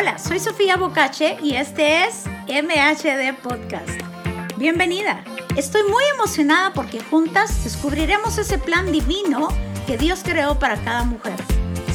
Hola, soy Sofía Bocache y este es MHD Podcast. Bienvenida. Estoy muy emocionada porque juntas descubriremos ese plan divino que Dios creó para cada mujer.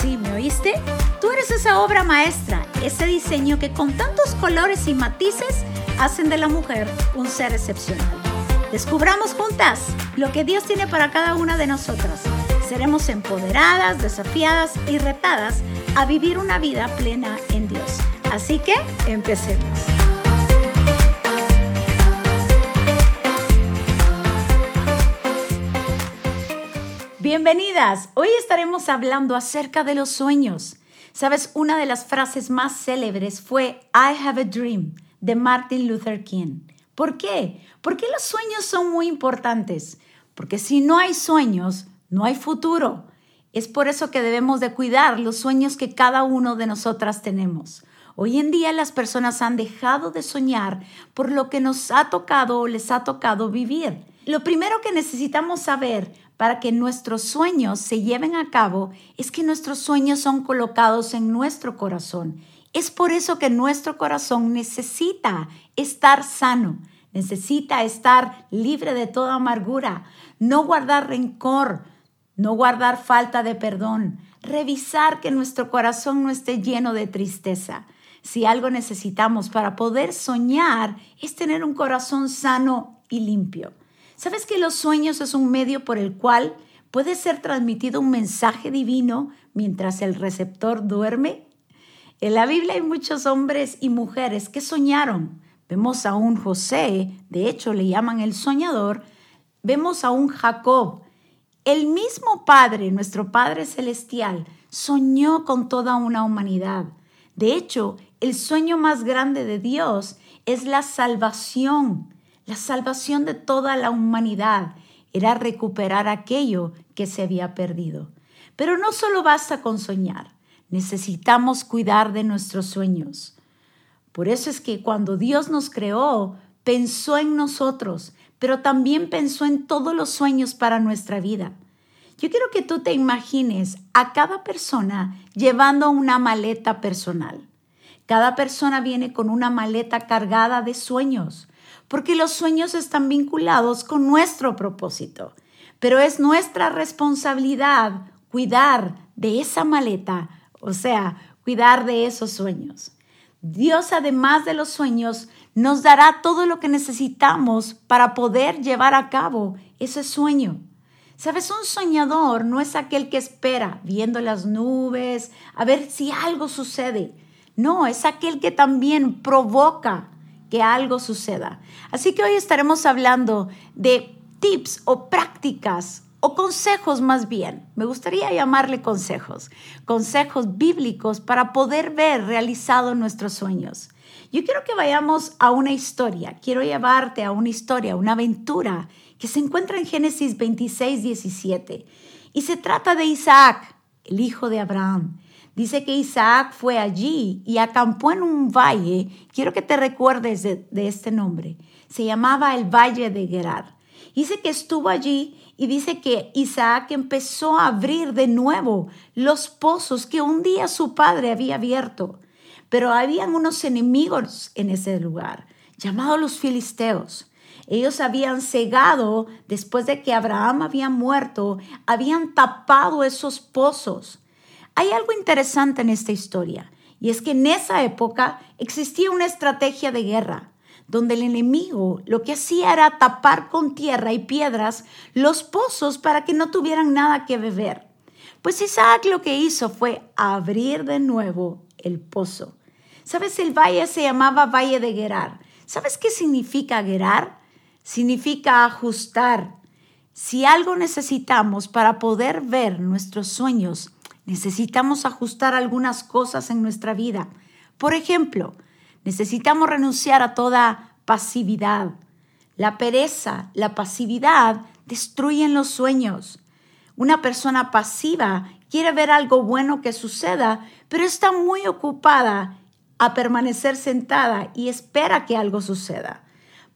¿Sí, me oíste? Tú eres esa obra maestra, ese diseño que con tantos colores y matices hacen de la mujer un ser excepcional. Descubramos juntas lo que Dios tiene para cada una de nosotras. Seremos empoderadas, desafiadas y retadas a vivir una vida plena en. Así que empecemos. Bienvenidas. Hoy estaremos hablando acerca de los sueños. Sabes, una de las frases más célebres fue I have a dream de Martin Luther King. ¿Por qué? Porque los sueños son muy importantes. Porque si no hay sueños, no hay futuro. Es por eso que debemos de cuidar los sueños que cada uno de nosotras tenemos. Hoy en día las personas han dejado de soñar por lo que nos ha tocado o les ha tocado vivir. Lo primero que necesitamos saber para que nuestros sueños se lleven a cabo es que nuestros sueños son colocados en nuestro corazón. Es por eso que nuestro corazón necesita estar sano, necesita estar libre de toda amargura, no guardar rencor, no guardar falta de perdón, revisar que nuestro corazón no esté lleno de tristeza. Si algo necesitamos para poder soñar es tener un corazón sano y limpio. ¿Sabes que los sueños es un medio por el cual puede ser transmitido un mensaje divino mientras el receptor duerme? En la Biblia hay muchos hombres y mujeres que soñaron. Vemos a un José, de hecho le llaman el soñador. Vemos a un Jacob, el mismo Padre, nuestro Padre Celestial, soñó con toda una humanidad. De hecho, el sueño más grande de Dios es la salvación, la salvación de toda la humanidad. Era recuperar aquello que se había perdido. Pero no solo basta con soñar, necesitamos cuidar de nuestros sueños. Por eso es que cuando Dios nos creó, pensó en nosotros, pero también pensó en todos los sueños para nuestra vida. Yo quiero que tú te imagines a cada persona llevando una maleta personal. Cada persona viene con una maleta cargada de sueños, porque los sueños están vinculados con nuestro propósito. Pero es nuestra responsabilidad cuidar de esa maleta, o sea, cuidar de esos sueños. Dios, además de los sueños, nos dará todo lo que necesitamos para poder llevar a cabo ese sueño. Sabes, un soñador no es aquel que espera viendo las nubes a ver si algo sucede. No, es aquel que también provoca que algo suceda. Así que hoy estaremos hablando de tips o prácticas o consejos más bien. Me gustaría llamarle consejos. Consejos bíblicos para poder ver realizado nuestros sueños. Yo quiero que vayamos a una historia. Quiero llevarte a una historia, una aventura que se encuentra en Génesis 26, 17. Y se trata de Isaac, el hijo de Abraham. Dice que Isaac fue allí y acampó en un valle. Quiero que te recuerdes de, de este nombre. Se llamaba el Valle de Gerar. Dice que estuvo allí y dice que Isaac empezó a abrir de nuevo los pozos que un día su padre había abierto. Pero habían unos enemigos en ese lugar, llamados los filisteos. Ellos habían cegado, después de que Abraham había muerto, habían tapado esos pozos. Hay algo interesante en esta historia, y es que en esa época existía una estrategia de guerra, donde el enemigo lo que hacía era tapar con tierra y piedras los pozos para que no tuvieran nada que beber. Pues Isaac lo que hizo fue abrir de nuevo el pozo. ¿Sabes? El valle se llamaba Valle de Gerar. ¿Sabes qué significa Gerar? significa ajustar. Si algo necesitamos para poder ver nuestros sueños, necesitamos ajustar algunas cosas en nuestra vida. Por ejemplo, necesitamos renunciar a toda pasividad. La pereza, la pasividad destruyen los sueños. Una persona pasiva quiere ver algo bueno que suceda, pero está muy ocupada a permanecer sentada y espera que algo suceda.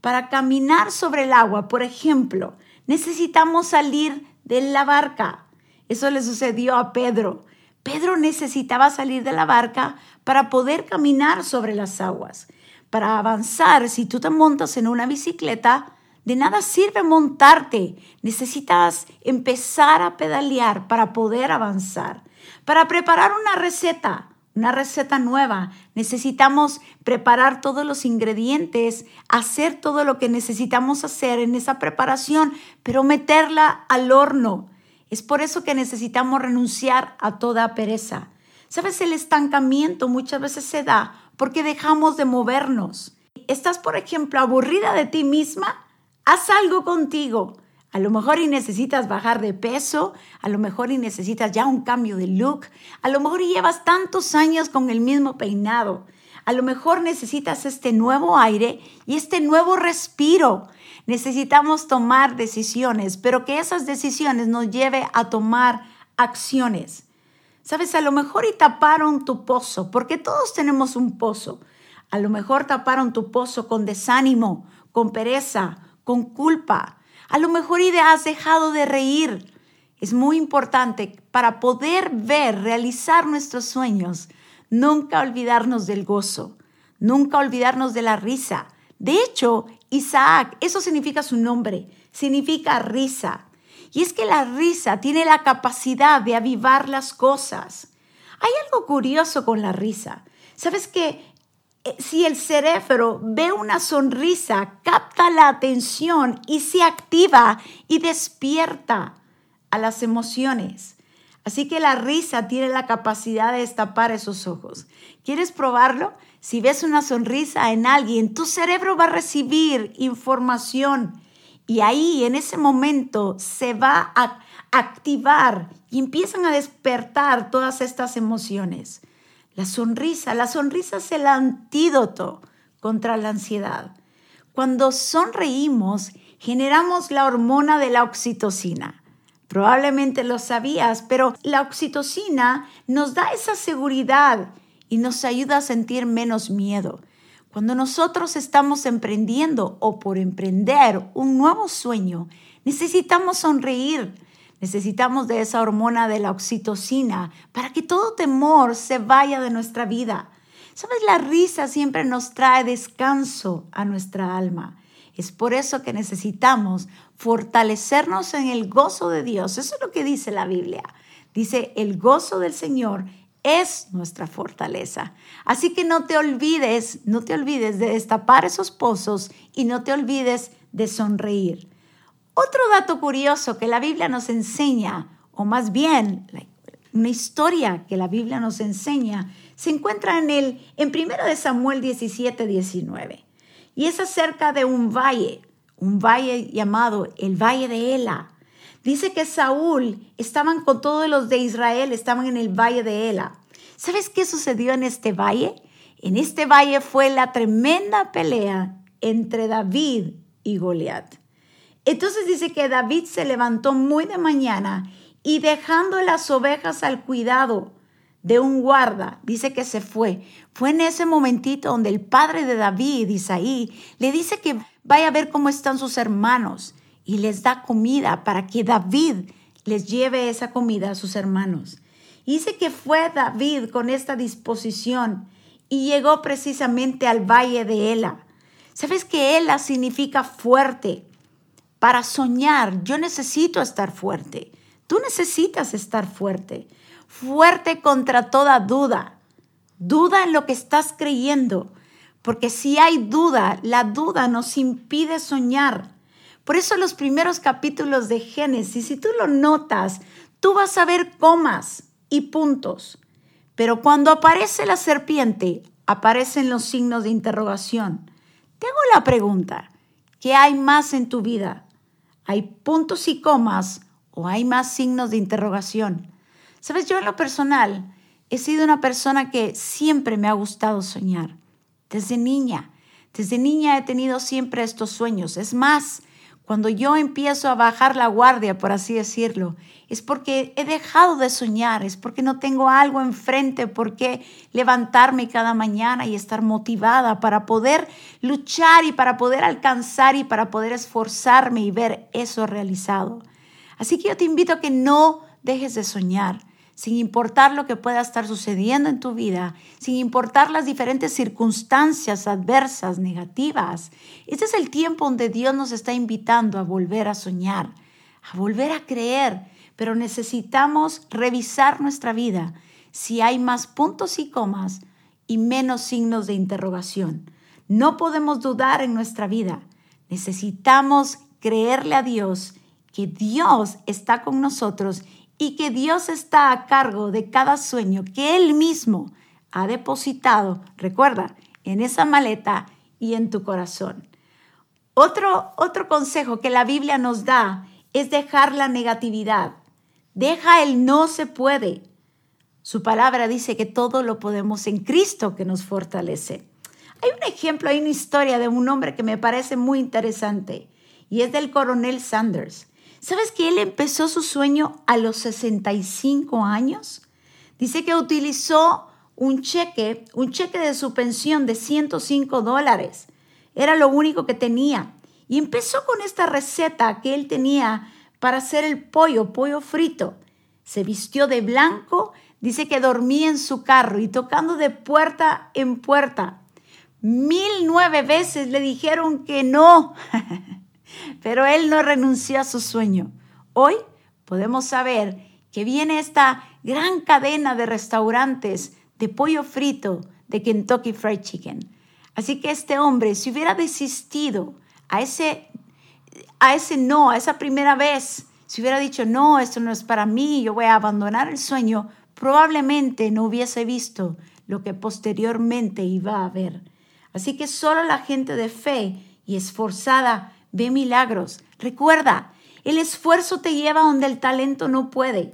Para caminar sobre el agua, por ejemplo, necesitamos salir de la barca. Eso le sucedió a Pedro. Pedro necesitaba salir de la barca para poder caminar sobre las aguas. Para avanzar, si tú te montas en una bicicleta, de nada sirve montarte. Necesitas empezar a pedalear para poder avanzar. Para preparar una receta, una receta nueva, necesitamos preparar todos los ingredientes, hacer todo lo que necesitamos hacer en esa preparación, pero meterla al horno. Es por eso que necesitamos renunciar a toda pereza. Sabes, el estancamiento muchas veces se da porque dejamos de movernos. ¿Estás, por ejemplo, aburrida de ti misma? Haz algo contigo. A lo mejor y necesitas bajar de peso, a lo mejor y necesitas ya un cambio de look, a lo mejor llevas tantos años con el mismo peinado, a lo mejor necesitas este nuevo aire y este nuevo respiro. Necesitamos tomar decisiones, pero que esas decisiones nos lleve a tomar acciones. Sabes, a lo mejor y taparon tu pozo, porque todos tenemos un pozo. A lo mejor taparon tu pozo con desánimo, con pereza, con culpa. A lo mejor y has dejado de reír. Es muy importante para poder ver, realizar nuestros sueños, nunca olvidarnos del gozo, nunca olvidarnos de la risa. De hecho, Isaac, eso significa su nombre, significa risa. Y es que la risa tiene la capacidad de avivar las cosas. Hay algo curioso con la risa. ¿Sabes que eh, si el cerebro ve una sonrisa, capta la atención y se activa y despierta a las emociones. Así que la risa tiene la capacidad de destapar esos ojos. ¿Quieres probarlo? Si ves una sonrisa en alguien, tu cerebro va a recibir información y ahí en ese momento se va a activar y empiezan a despertar todas estas emociones. La sonrisa, la sonrisa es el antídoto contra la ansiedad. Cuando sonreímos, generamos la hormona de la oxitocina. Probablemente lo sabías, pero la oxitocina nos da esa seguridad y nos ayuda a sentir menos miedo. Cuando nosotros estamos emprendiendo o por emprender un nuevo sueño, necesitamos sonreír, Necesitamos de esa hormona de la oxitocina para que todo temor se vaya de nuestra vida. Sabes, la risa siempre nos trae descanso a nuestra alma. Es por eso que necesitamos fortalecernos en el gozo de Dios. Eso es lo que dice la Biblia. Dice, el gozo del Señor es nuestra fortaleza. Así que no te olvides, no te olvides de destapar esos pozos y no te olvides de sonreír. Otro dato curioso que la Biblia nos enseña, o más bien una historia que la Biblia nos enseña, se encuentra en el en 1 de Samuel 17, 19. Y es acerca de un valle, un valle llamado el Valle de Ela. Dice que Saúl estaban con todos los de Israel, estaban en el Valle de Ela. ¿Sabes qué sucedió en este valle? En este valle fue la tremenda pelea entre David y Goliat. Entonces dice que David se levantó muy de mañana y dejando las ovejas al cuidado de un guarda, dice que se fue. Fue en ese momentito donde el padre de David, Isaí, le dice que vaya a ver cómo están sus hermanos y les da comida para que David les lleve esa comida a sus hermanos. dice que fue David con esta disposición y llegó precisamente al valle de Ela. ¿Sabes que Ela significa fuerte? Para soñar, yo necesito estar fuerte. Tú necesitas estar fuerte. Fuerte contra toda duda. Duda en lo que estás creyendo. Porque si hay duda, la duda nos impide soñar. Por eso los primeros capítulos de Génesis, si tú lo notas, tú vas a ver comas y puntos. Pero cuando aparece la serpiente, aparecen los signos de interrogación. Te hago la pregunta, ¿qué hay más en tu vida? ¿Hay puntos y comas o hay más signos de interrogación? Sabes, yo en lo personal he sido una persona que siempre me ha gustado soñar. Desde niña, desde niña he tenido siempre estos sueños. Es más, cuando yo empiezo a bajar la guardia, por así decirlo, es porque he dejado de soñar, es porque no tengo algo enfrente por qué levantarme cada mañana y estar motivada para poder luchar y para poder alcanzar y para poder esforzarme y ver eso realizado. Así que yo te invito a que no dejes de soñar. Sin importar lo que pueda estar sucediendo en tu vida, sin importar las diferentes circunstancias adversas, negativas. Este es el tiempo donde Dios nos está invitando a volver a soñar, a volver a creer, pero necesitamos revisar nuestra vida si hay más puntos y comas y menos signos de interrogación. No podemos dudar en nuestra vida. Necesitamos creerle a Dios que Dios está con nosotros y que Dios está a cargo de cada sueño que Él mismo ha depositado, recuerda, en esa maleta y en tu corazón. Otro, otro consejo que la Biblia nos da es dejar la negatividad. Deja el no se puede. Su palabra dice que todo lo podemos en Cristo que nos fortalece. Hay un ejemplo, hay una historia de un hombre que me parece muy interesante y es del coronel Sanders. ¿Sabes que él empezó su sueño a los 65 años? Dice que utilizó un cheque, un cheque de su pensión de 105 dólares. Era lo único que tenía. Y empezó con esta receta que él tenía para hacer el pollo, pollo frito. Se vistió de blanco, dice que dormía en su carro y tocando de puerta en puerta. Mil nueve veces le dijeron que no. Pero él no renunció a su sueño. Hoy podemos saber que viene esta gran cadena de restaurantes de pollo frito de Kentucky Fried Chicken. Así que este hombre, si hubiera desistido a ese, a ese no, a esa primera vez, si hubiera dicho, no, esto no es para mí, yo voy a abandonar el sueño, probablemente no hubiese visto lo que posteriormente iba a ver. Así que solo la gente de fe y esforzada ve milagros. Recuerda, el esfuerzo te lleva donde el talento no puede.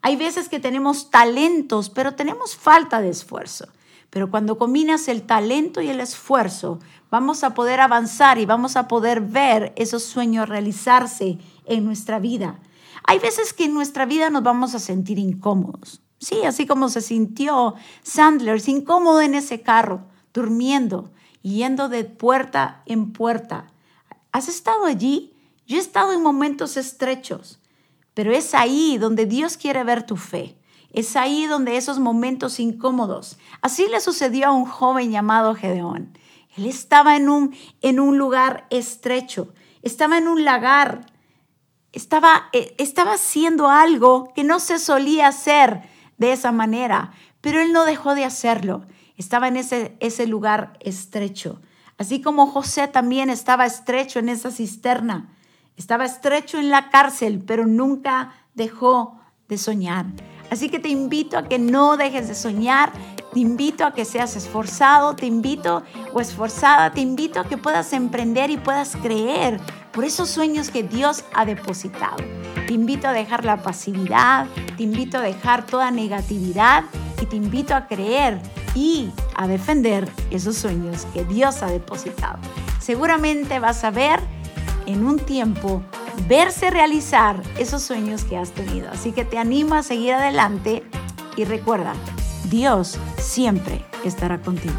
Hay veces que tenemos talentos, pero tenemos falta de esfuerzo. Pero cuando combinas el talento y el esfuerzo, vamos a poder avanzar y vamos a poder ver esos sueños realizarse en nuestra vida. Hay veces que en nuestra vida nos vamos a sentir incómodos. Sí, así como se sintió Sandler, incómodo en ese carro, durmiendo, yendo de puerta en puerta ¿Has estado allí? Yo he estado en momentos estrechos, pero es ahí donde Dios quiere ver tu fe. Es ahí donde esos momentos incómodos. Así le sucedió a un joven llamado Gedeón. Él estaba en un, en un lugar estrecho, estaba en un lagar, estaba, eh, estaba haciendo algo que no se solía hacer de esa manera, pero él no dejó de hacerlo. Estaba en ese, ese lugar estrecho. Así como José también estaba estrecho en esa cisterna, estaba estrecho en la cárcel, pero nunca dejó de soñar. Así que te invito a que no dejes de soñar, te invito a que seas esforzado, te invito o esforzada, te invito a que puedas emprender y puedas creer por esos sueños que Dios ha depositado. Te invito a dejar la pasividad, te invito a dejar toda negatividad y te invito a creer y a defender esos sueños que Dios ha depositado. Seguramente vas a ver en un tiempo verse realizar esos sueños que has tenido. Así que te animo a seguir adelante y recuerda, Dios siempre estará contigo.